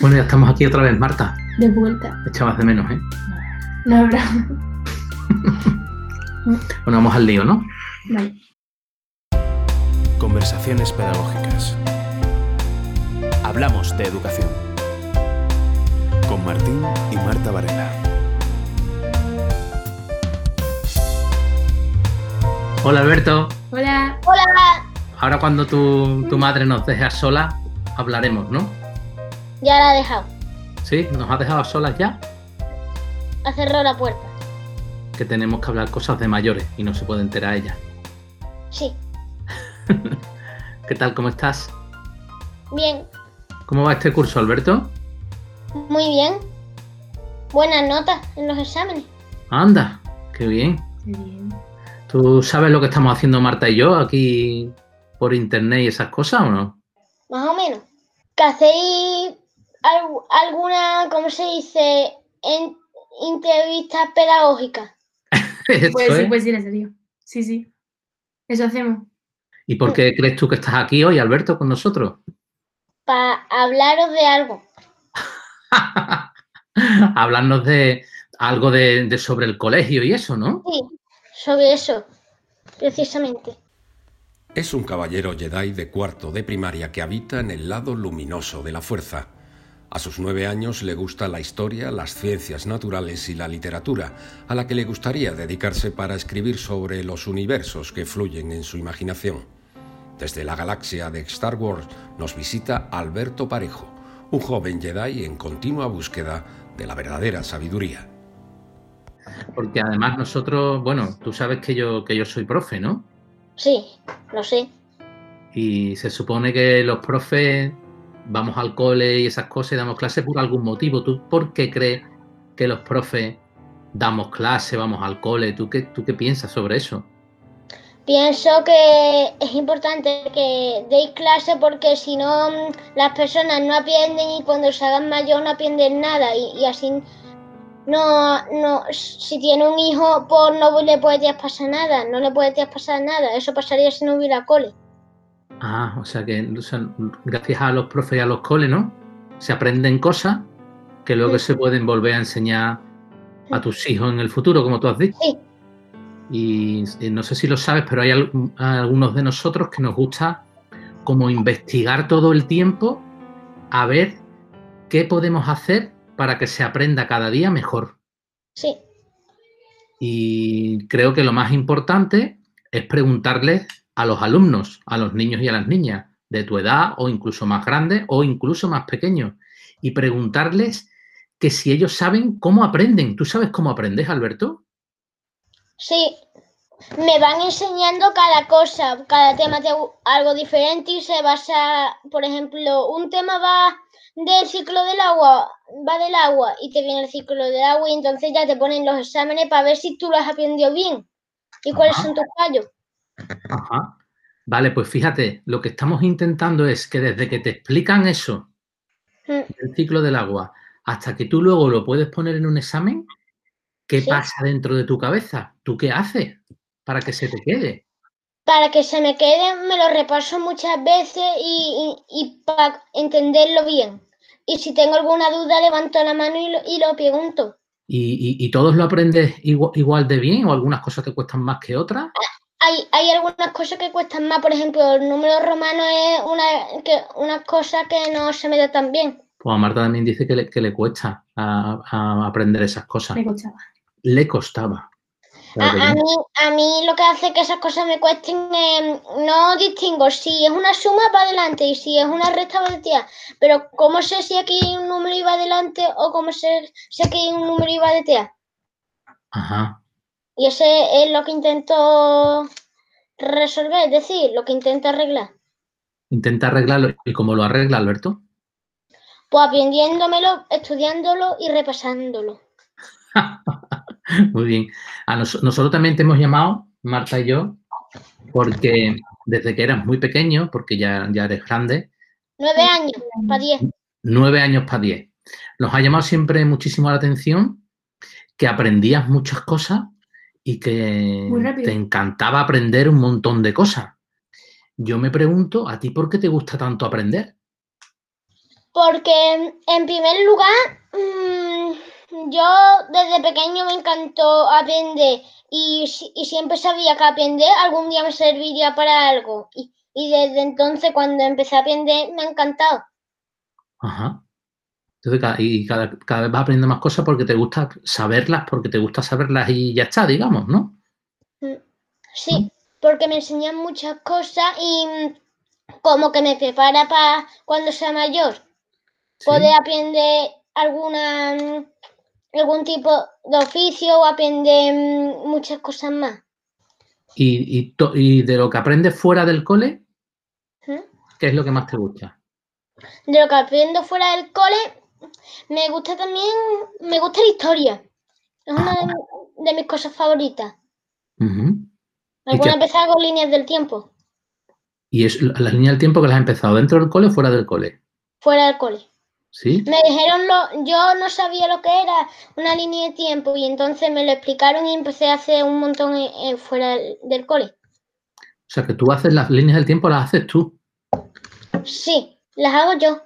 Bueno, ya estamos aquí otra vez, Marta. De vuelta. Echabas de menos, ¿eh? No, bro. Bueno, vamos al lío, ¿no? Vale. Conversaciones pedagógicas. Hablamos de educación. Con Martín y Marta Varela. Hola, Alberto. Hola. Hola, Ahora cuando tu, tu madre nos deje a solas, hablaremos, ¿no? Ya la he dejado. ¿Sí? ¿Nos has dejado a solas ya? Ha cerrado la puerta. Que tenemos que hablar cosas de mayores y no se puede enterar ella. Sí, ¿Qué tal? ¿Cómo estás? bien, ¿Cómo va este curso, Alberto? muy bien. Buenas notas en los exámenes. Anda, qué bien. Qué bien. ¿Tú sabes lo que estamos haciendo Marta y yo aquí por internet y esas cosas o no? Más o menos. ¿Que hacéis alguna, ¿cómo se dice? En, entrevistas pedagógicas? Eso Pues sí, es. pues sí, en serio. Sí, sí. Eso hacemos. ¿Y por qué crees tú que estás aquí hoy, Alberto, con nosotros? Para hablaros de algo. Hablarnos de algo de, de sobre el colegio y eso, ¿no? Sí, sobre eso, precisamente. Es un caballero Jedi de cuarto de primaria que habita en el lado luminoso de la fuerza. A sus nueve años le gusta la historia, las ciencias naturales y la literatura, a la que le gustaría dedicarse para escribir sobre los universos que fluyen en su imaginación. Desde la galaxia de Star Wars nos visita Alberto Parejo, un joven Jedi en continua búsqueda de la verdadera sabiduría. Porque además nosotros, bueno, tú sabes que yo, que yo soy profe, ¿no? Sí, lo sé. Y se supone que los profes vamos al cole y esas cosas y damos clases por algún motivo. ¿Tú por qué crees que los profes damos clase, vamos al cole? ¿Tú qué, tú qué piensas sobre eso? Pienso que es importante que deis clase porque si no mm, las personas no aprenden y cuando se hagan mayor no aprenden nada y, y así no, no, si tiene un hijo pues no le puede pasar nada, no le puede pasar nada, eso pasaría si no hubiera cole. Ah, o sea que o sea, gracias a los profes y a los coles, ¿no? Se aprenden cosas que luego Sí. se pueden volver a enseñar a tus hijos en el futuro, como tú has dicho. Sí. Y, y no sé si lo sabes, pero hay al- algunos de nosotros que nos gusta como investigar todo el tiempo a ver qué podemos hacer para que se aprenda cada día mejor. Sí, Y creo que lo más importante es preguntarles a los alumnos, a los niños y a las niñas de tu edad o incluso más grandes o incluso más pequeños y preguntarles que si ellos saben cómo aprenden. ¿Tú sabes cómo aprendes, Alberto? sí. Me van enseñando cada cosa, cada tema de algo diferente y se basa, por ejemplo, un tema va del ciclo del agua, va del agua y te viene el ciclo del agua y entonces ya te ponen los exámenes para ver si tú lo has aprendido bien y cuáles son tus fallos. Ajá. Vale, pues fíjate, lo que estamos intentando es que desde que te explican eso, Mm, el ciclo del agua, hasta que tú luego lo puedes poner en un examen, ¿qué Sí. pasa dentro de tu cabeza? ¿Tú qué haces para que se te quede? Para que se me quede, me lo repaso muchas veces y, y- y para entenderlo bien. Y si tengo alguna duda, levanto la mano y lo, y lo pregunto. ¿Y, todos lo aprendes igual, igual de bien o algunas cosas te cuestan más que otras? Hay, hay algunas cosas que cuestan más, por ejemplo, el número romano es una, que, una cosa que no se me da tan bien. Pues a Marta también dice que le, que le cuesta a- a aprender esas cosas. Me costaba. Le costaba. Claro A, mí, a mí lo que hace que esas cosas me cuesten, eh, no distingo si es una suma para adelante y si es una resta para detrás. Pero ¿cómo sé si aquí hay un número iba adelante o cómo sé si aquí hay un número iba detrás? Ajá. Y ese es lo que intento resolver, es decir, lo que intento arreglar. Intenta arreglarlo. ¿Y cómo lo arregla, Alberto? Pues aprendiéndomelo, estudiándolo y repasándolo. Muy bien. A nos- nosotros también te hemos llamado, Marta y yo, porque desde que eras muy pequeño, porque ya, ya eres grande, Nueve años, para diez. nueve años para diez, nos ha llamado siempre muchísimo la atención que aprendías muchas cosas y que te encantaba aprender un montón de cosas. Yo me pregunto, ¿a ti por qué te gusta tanto aprender? Porque en primer lugar, mm, yo desde pequeño me encantó aprender y, y siempre sabía que aprender algún día me serviría para algo. Y, y desde entonces cuando empecé a aprender me ha encantado. Ajá. Entonces, y cada, cada vez vas aprendiendo más cosas porque te gusta saberlas, porque te gusta saberlas y ya está, digamos, ¿no? Sí, porque me enseñan muchas cosas y mm, como que me prepara para cuando sea mayor. Sí. poder aprender alguna mm, algún tipo de oficio o aprender mm, muchas cosas más. Y, y to- y de lo que aprendes fuera del cole, ¿Mm? ¿qué es lo que más te gusta? De lo que aprendo fuera del cole, me gusta también, me gusta la historia. Es una de, de mis cosas favoritas. Ujú. ¿Y Algunas veces hago líneas del tiempo, ¿Y es la la línea del tiempo que las has empezado dentro del cole o fuera del cole? fuera del cole. ¿Sí? Me dijeron lo, yo no sabía lo que era una línea de tiempo y entonces me lo explicaron y empecé a hacer un montón fuera del, del cole. O sea, que tú haces las líneas del tiempo, las haces tú. Sí, las hago yo.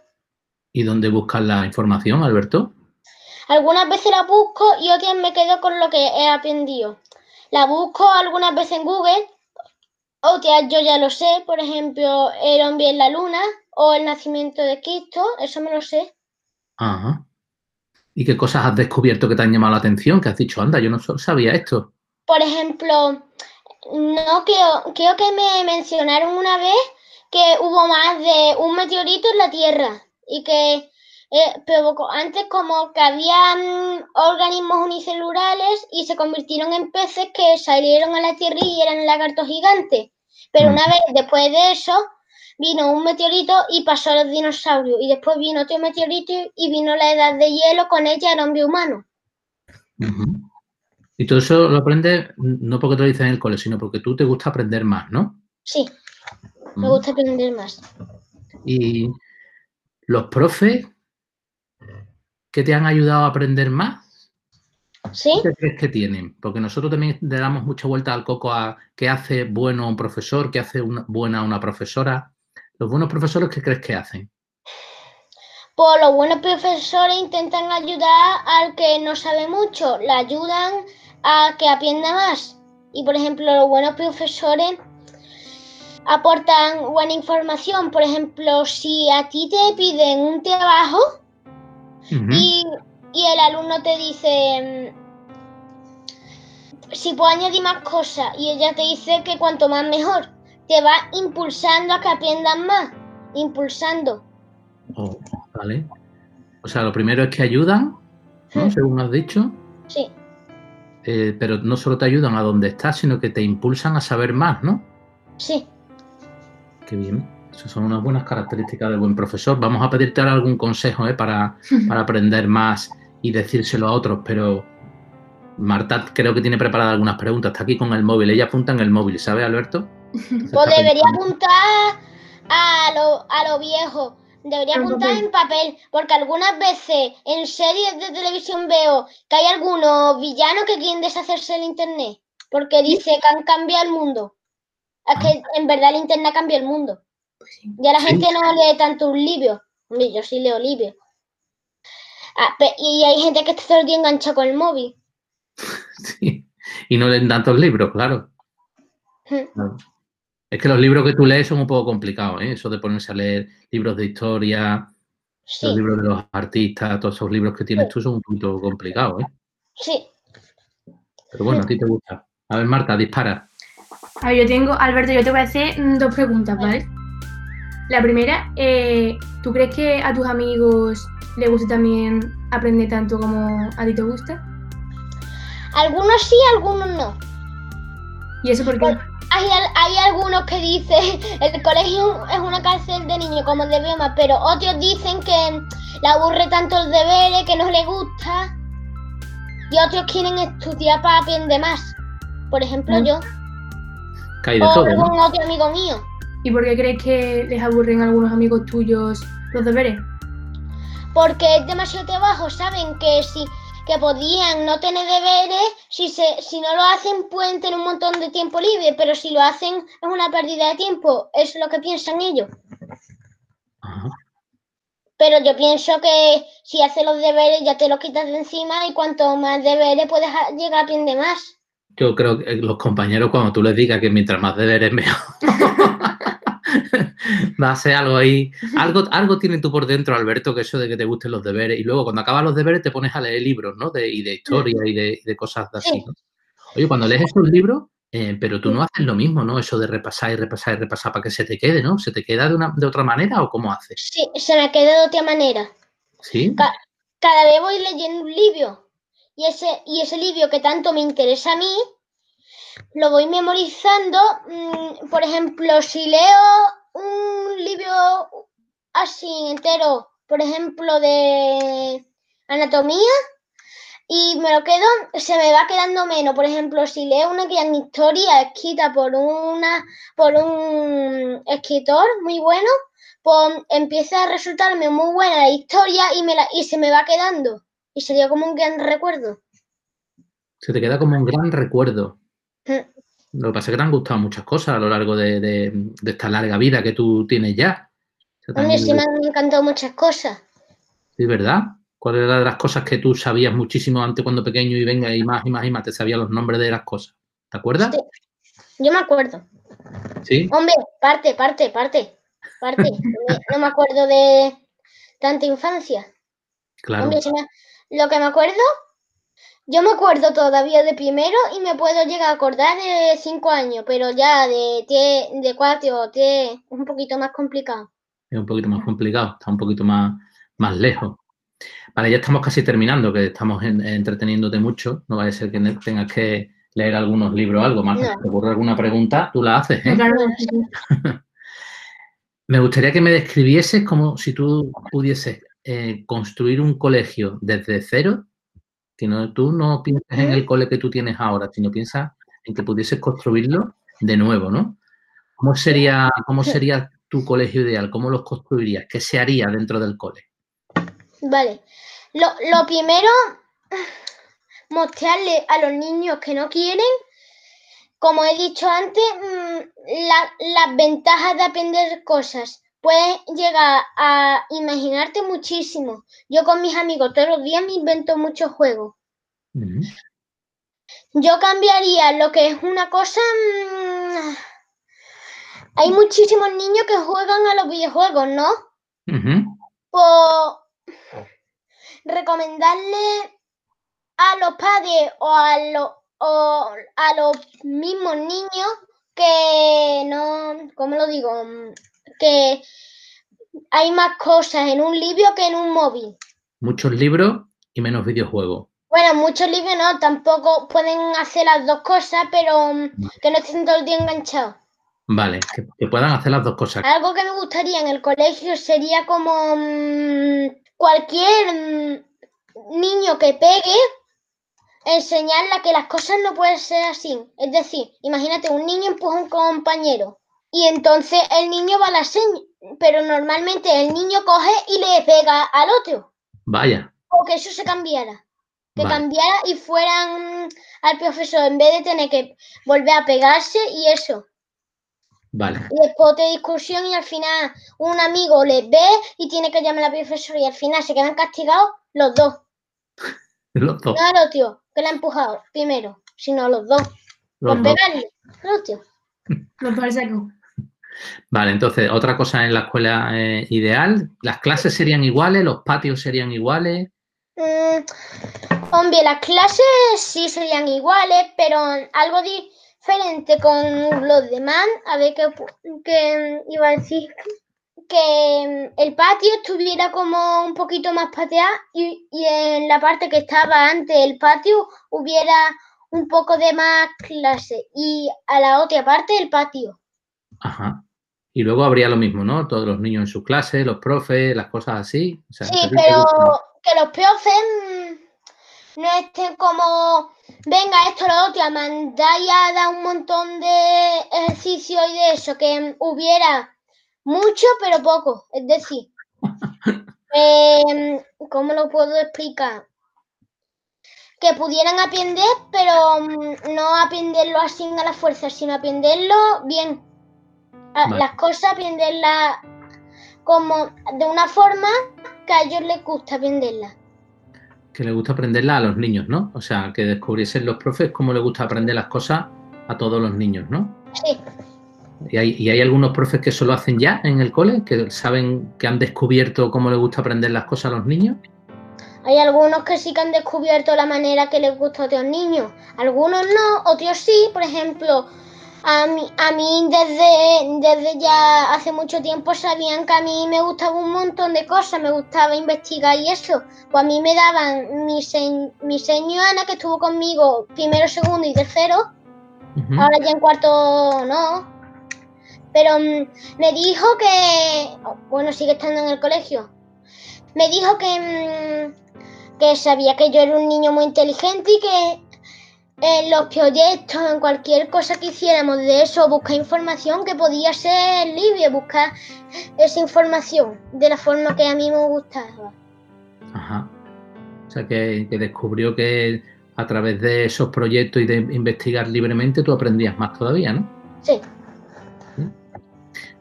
¿Y dónde buscas la información, Alberto? Algunas veces la busco y otras me quedo con lo que he aprendido. La busco algunas veces en Google, otras yo ya lo sé, por ejemplo, el hombre en la luna o el nacimiento de Cristo, eso me lo sé. Ajá. ¿Y qué cosas has descubierto que te han llamado la atención? Que has dicho, anda, yo no sabía esto. Por ejemplo, no creo, creo que me mencionaron una vez que hubo más de un meteorito en la Tierra y que eh, provocó antes como que había mm, organismos unicelulares y se convirtieron en peces que salieron a la Tierra y eran lagartos gigantes. Pero una Ujú. vez después de eso vino un meteorito y pasó a los dinosaurios y después vino otro meteorito y vino la edad de hielo con ella el hombre humano. Y todo eso lo aprendes no porque te lo dicen en el cole, sino porque tú te gusta aprender más, ¿no? Sí, me Ujú. gusta aprender más. Y los profes que te han ayudado a aprender más, ¿Sí? ¿qué crees que tienen? Porque nosotros también le damos mucha vuelta al coco a qué hace bueno un profesor, qué hace una, buena una profesora. Los buenos profesores, ¿qué crees que hacen? Pues los buenos profesores intentan ayudar al que no sabe mucho, le ayudan a que aprenda más. Y por ejemplo, los buenos profesores aportan buena información. Por ejemplo, si a ti te piden un trabajo y, y el alumno te dice mm, si puedo añadir más cosas y ella te dice que cuanto más mejor, te va impulsando a que aprendas más, impulsando. Oh, vale. O sea, lo primero es que ayudan, ¿no? Hmm. Según has dicho, Sí, eh, pero no solo te ayudan a donde estás, sino que te impulsan a saber más, ¿no? sí. Qué bien. Esas son unas buenas características del buen profesor. Vamos a pedirte ahora algún consejo ¿eh? para, para aprender más y decírselo a otros, pero Marta creo que tiene preparadas algunas preguntas. Está aquí con el móvil. Ella apunta en el móvil, ¿sabes, Alberto? Pues debería apuntar a lo, a lo viejo. Debería apuntar en papel, porque algunas veces en series de televisión veo que hay algunos villanos que quieren deshacerse del internet, porque dice que han cambiado el mundo. Es que en verdad el internet cambia el mundo. Pues. Ya la Sí. gente no lee tanto un libro. Hombre, yo sí leo libros. Ah, y hay gente que está todo el día enganchada con el móvil. Sí. Y no leen tantos libros, claro. Hmm. Es que los libros que tú lees son un poco complicados, ¿eh? Eso de ponerse a leer libros de historia, Sí, los libros de los artistas, todos esos libros que tienes tú son un poquito complicados, ¿eh? sí. Pero bueno, a ti te gusta. A ver, Marta, dispara. A ver, yo tengo, Alberto, yo te voy a hacer mm, dos preguntas, ¿vale? La primera, eh, ¿tú crees que a tus amigos les gusta también aprender tanto como a ti te gusta? Algunos sí, algunos no. ¿Y eso por qué? Hay, hay algunos que dicen el colegio es una cárcel de niños como de bioma, pero otros dicen que le aburre tanto el deber, que no le gusta. Y otros quieren estudiar para aprender más. Por ejemplo, Mm. yo. Que hay de O todo, ¿no? algún otro amigo mío. ¿Y por qué crees que les aburren a algunos amigos tuyos los deberes? Porque es demasiado trabajo, saben que si que podían no tener deberes, si se, si no lo hacen pueden tener un montón de tiempo libre, pero si lo hacen es una pérdida de tiempo, es lo que piensan ellos. Ajá. Pero yo pienso que si haces los deberes ya te los quitas de encima y cuanto más deberes puedes llegar a aprender más. Yo creo que los compañeros, cuando tú les digas que mientras más deberes mejor, va a ser algo ahí. Algo, algo tienes tú por dentro, Alberto, que eso de que te gusten los deberes. Y luego, cuando acabas los deberes, te pones a leer libros, ¿no? De, y de historia y de, de cosas así. Sí. ¿no? Oye, cuando lees esos libros, eh, pero tú no haces lo mismo, ¿no? Eso de repasar y repasar y repasar para que se te quede, ¿no? ¿Se te queda de, una, de otra manera o cómo haces? Sí, se me queda de otra manera. ¿Sí? Ca- Cada vez voy leyendo un libro y ese, y ese libro que tanto me interesa a mí, lo voy memorizando. mm, Por ejemplo, si leo un libro así entero, por ejemplo, de anatomía, y me lo quedo, se me va quedando menos. Por ejemplo, si leo una gran historia escrita por una, por un escritor muy bueno, pues empieza a resultarme muy buena la historia y, me la, y se me va quedando. Y sería como un gran recuerdo. Se te queda como un gran recuerdo. Mm. Lo que pasa es que te han gustado muchas cosas a lo largo de, de- de esta larga vida que tú tienes ya. Hombre, también- sí me han encantado muchas cosas. Sí, ¿verdad? ¿Cuál era de las cosas que tú sabías muchísimo antes cuando pequeño y venga y más y más y más te sabías los nombres de las cosas? ¿Te acuerdas? Sí. Yo me acuerdo. Sí. Hombre, parte, parte, parte. Parte. No me- no me acuerdo de tanta infancia. Claro. Hombre, si me- lo que me acuerdo, yo me acuerdo todavía de primero y me puedo llegar a acordar de cinco años, pero ya de, de cuatro o tres es un poquito más complicado. Es un poquito más complicado, está un poquito más, más lejos. Vale, ya estamos casi terminando, que estamos en- entreteniéndote mucho. No vaya a ser que tengas que leer algunos libros o algo. Más No. te ocurre alguna pregunta, tú la haces. ¿eh? Claro, sí. Me gustaría que me describieses como si tú pudieses eh, construir un colegio desde cero, que no, tú no piensas en el cole que tú tienes ahora, sino piensas en que pudieses construirlo de nuevo, ¿no? ¿Cómo sería, cómo sería tu colegio ideal? ¿Cómo los construirías? ¿Qué se haría dentro del cole? Vale. Lo, lo primero, mostrarle a los niños que no quieren, como he dicho antes, mm, la- las ventajas de aprender cosas. Puedes llegar a imaginarte muchísimo. Yo con mis amigos todos los días me invento muchos juegos. Yo cambiaría lo que es una cosa. mm, Hay muchísimos niños que juegan a los videojuegos, ¿no? Pues recomendarle a los padres o a los, o a los mismos niños que no, ¿cómo lo digo? Que hay más cosas en un libro que en un móvil. Muchos libros y menos videojuegos. Bueno, muchos libros no, tampoco pueden hacer las dos cosas, pero mm, que no estén todo el día enganchados. Vale, que, que puedan hacer las dos cosas. Algo que me gustaría en el colegio sería como mm, cualquier mm, niño que pegue, enseñarle que las cosas no pueden ser así. Es decir, imagínate, un niño empuja a un compañero y entonces el niño va a la seña, pero normalmente el niño coge y le pega al otro. Vaya, O que eso se cambiara. Que Vale. cambiara y fueran al profesor en vez de tener que volver a pegarse y eso. vale. Y después otra discusión y al final un amigo les ve y tiene que llamar a la profesora y al final se quedan castigados los dos. Los dos. No el otro, que la ha empujado primero, sino los dos. los por dos. pegarle. Otro. Me parece que. Vale, entonces, otra cosa en la escuela eh, ideal, las clases serían iguales, los patios serían iguales. Mm, hombre, las clases sí serían iguales, pero algo diferente con los demás. A ver qué, iba a decir. Que mm, el patio estuviera como un poquito más pateado y, y en la parte que estaba antes del patio hubiera un poco de más clase y a la otra parte el patio. Ajá. Y luego habría lo mismo, ¿no? Todos los niños en sus clases, los profes, las cosas así. O sea, Sí, ¿a ti te pero que los profes mm, no estén como, venga, esto, lo otro, y a dar un montón de ejercicio y de eso, que hubiera mucho, pero poco. Es decir, em, ¿cómo lo puedo explicar? Que pudieran aprender, pero mm, no aprenderlo así a la fuerza, sino aprenderlo bien. A- Vale. Las cosas, aprenderlas como de una forma que a ellos les gusta aprenderla. Que le gusta aprenderla a los niños, ¿no? O sea, que descubriesen los profes cómo les gusta aprender las cosas a todos los niños, ¿no? Sí, Y hay, y hay algunos profes que eso lo hacen ya en el cole, que saben que han descubierto cómo les gusta aprender las cosas a los niños. hay algunos que sí que han descubierto la manera que les gusta a otros niños. Algunos no, otros sí. Por ejemplo, a mí, a mí desde, desde ya hace mucho tiempo sabían que a mí me gustaba un montón de cosas, me gustaba investigar y eso. Pues a mí me daban mi, se- mi Ana, que estuvo conmigo primero, segundo y tercero. Ahora ya en cuarto no. Pero mm, me dijo que, bueno, sigue estando en el colegio. Me dijo que, mm, que sabía que yo era un niño muy inteligente y que en los proyectos, en cualquier cosa que hiciéramos de eso, buscar información, que podía ser libre, buscar esa información de la forma que a mí me gustaba. Ajá. O sea, que, que descubrió que a través de esos proyectos y de investigar libremente tú aprendías más todavía, ¿no? Sí,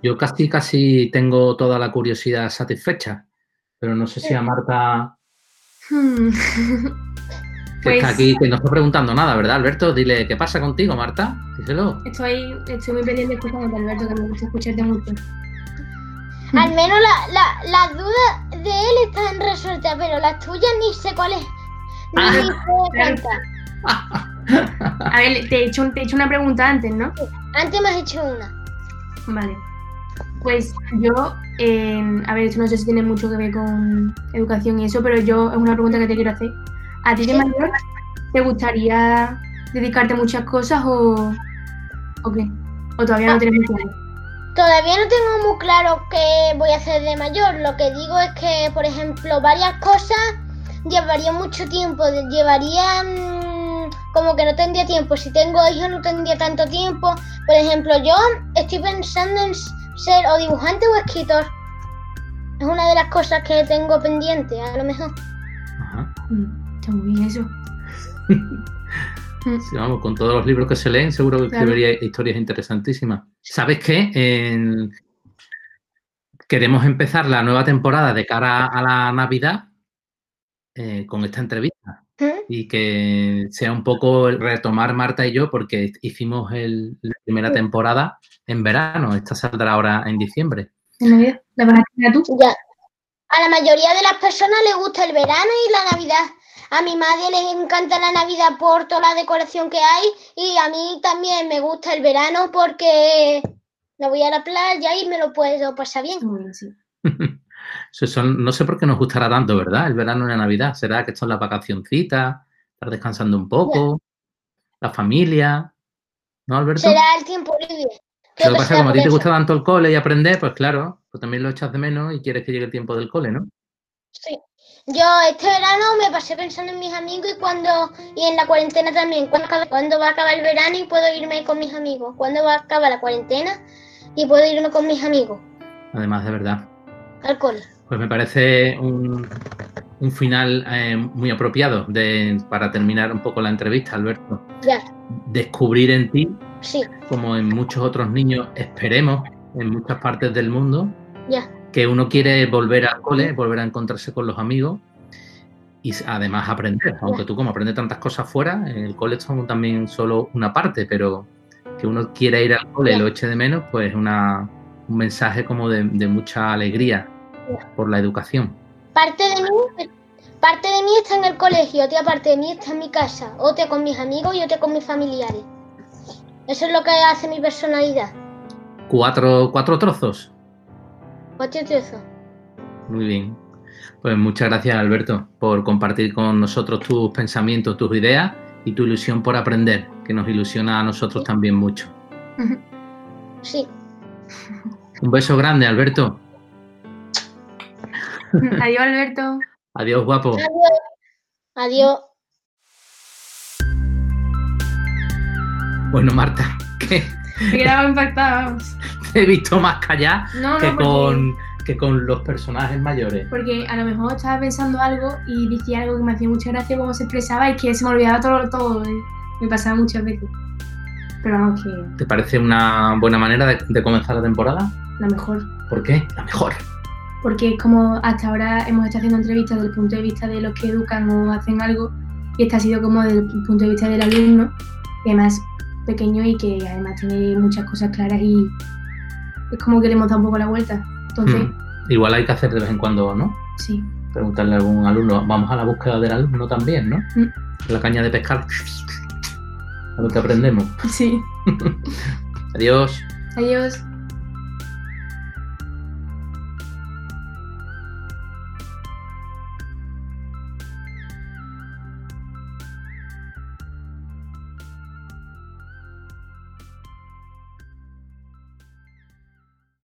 Yo casi, casi tengo toda la curiosidad satisfecha, pero no sé si a Marta, Que Pues- está aquí, que no está preguntando nada, ¿verdad, Alberto? Dile, ¿qué pasa contigo, Marta? Díselo. Estoy, estoy muy pendiente de escucharte, Alberto, que me gusta escucharte mucho. al menos la- la- las dudas de él están resueltas, pero las tuyas ni sé cuáles. Ni Ah, sé cuántas. A ver, te he hecho, te he hecho una pregunta antes, ¿no? Antes me has hecho una. Vale. Pues yo, eh, a ver, esto no sé si tiene mucho que ver con educación y eso, pero yo es una pregunta que te quiero hacer. ¿A ti de mayor te gustaría dedicarte a muchas cosas o, o qué? ¿O todavía no Ah. tienes muy claro? Todavía no tengo muy claro qué voy a hacer de mayor. Lo que digo es que, por ejemplo, varias cosas llevaría mucho tiempo. Llevaría mm, como que no tendría tiempo. Si tengo hijos no tendría tanto tiempo. Por ejemplo, yo estoy pensando en ser o dibujante o escritor. Es una de las cosas que tengo pendiente, a lo mejor. Ajá. Mm, Está muy bien eso. Sí, vamos, con todos los libros que se leen, seguro que Claro. escribiría historias interesantísimas. ¿Sabes qué? En- Queremos empezar la nueva temporada de cara a la Navidad eh, con esta entrevista ¿Mm? y que sea un poco el retomar Marta y yo porque hicimos el- la primera Sí. temporada en verano. Esta saldrá ahora en diciembre. ¿La vas a tú? Ya. A la mayoría de las personas les gusta el verano y la Navidad. A mi madre le encanta la Navidad por toda la decoración que hay y a mí también me gusta el verano porque me voy a la playa y me lo puedo pasar bien. Son- no sé por qué nos gustará tanto, ¿verdad? El verano y la Navidad. ¿Será que son las vacacioncitas? Estar descansando un poco, la familia, ¿no, Alberto? Será el tiempo libre. Lo que pasa es que será como a ti te gusta tanto el cole y aprender, pues claro, pues también lo echas de menos y quieres que llegue el tiempo del cole, ¿no? Sí. Yo este verano me pasé pensando en mis amigos y cuando y en la cuarentena también. ¿Cuándo, va a acabar el verano y puedo irme con mis amigos? ¿Cuándo va a acabar la cuarentena y puedo irme con mis amigos Además, de verdad. al cole? Pues me parece un, un final eh, muy apropiado de, para terminar un poco la entrevista, Alberto. Ya, Descubrir en ti, sí, como en muchos otros niños, esperemos, en muchas partes del mundo, ya. Que uno quiere volver al cole, volver a encontrarse con los amigos y además aprender. Aunque tú como aprendes tantas cosas fuera, en el cole son también solo una parte, pero que uno quiera ir al cole y lo eche de menos, pues es una, un mensaje como de, de mucha alegría por la educación. Parte de mí, parte de mí está en el colegio, otra parte de mí está en mi casa, otra con mis amigos y otra con mis familiares. Eso es lo que hace mi personalidad. Cuatro, cuatro trozos. Trozo. Muy bien. Pues muchas gracias, Alberto, por compartir con nosotros tus pensamientos, tus ideas y tu ilusión por aprender, que nos ilusiona a nosotros también mucho. Sí. Un beso grande, Alberto. Adiós, Alberto. Adiós, guapo. Adiós. Adiós. Bueno, Marta, Me quedaba impactada, vamos. he visto más callada No, que, no, porque, con, que con los personajes mayores. porque a lo mejor estaba pensando algo y decía algo que me hacía mucha gracia cómo se expresaba y que se me olvidaba todo, todo. y Me pasaba muchas veces. Pero vamos, que ¿Te parece una buena manera de, de comenzar la temporada? la mejor. ¿Por qué? La mejor. porque es como hasta ahora hemos estado haciendo entrevistas desde el punto de vista de los que educan o hacen algo, y esta ha sido como desde el punto de vista del alumno, que además pequeño y que además tiene muchas cosas claras y es como que le hemos dado un poco la vuelta. Entonces, Mm. Igual hay que hacer de vez en cuando, ¿no? sí, Preguntarle a algún alumno. Vamos a la búsqueda del alumno también, ¿no? Mm. La caña de pescar. A ver qué aprendemos. sí. Adiós. Adiós.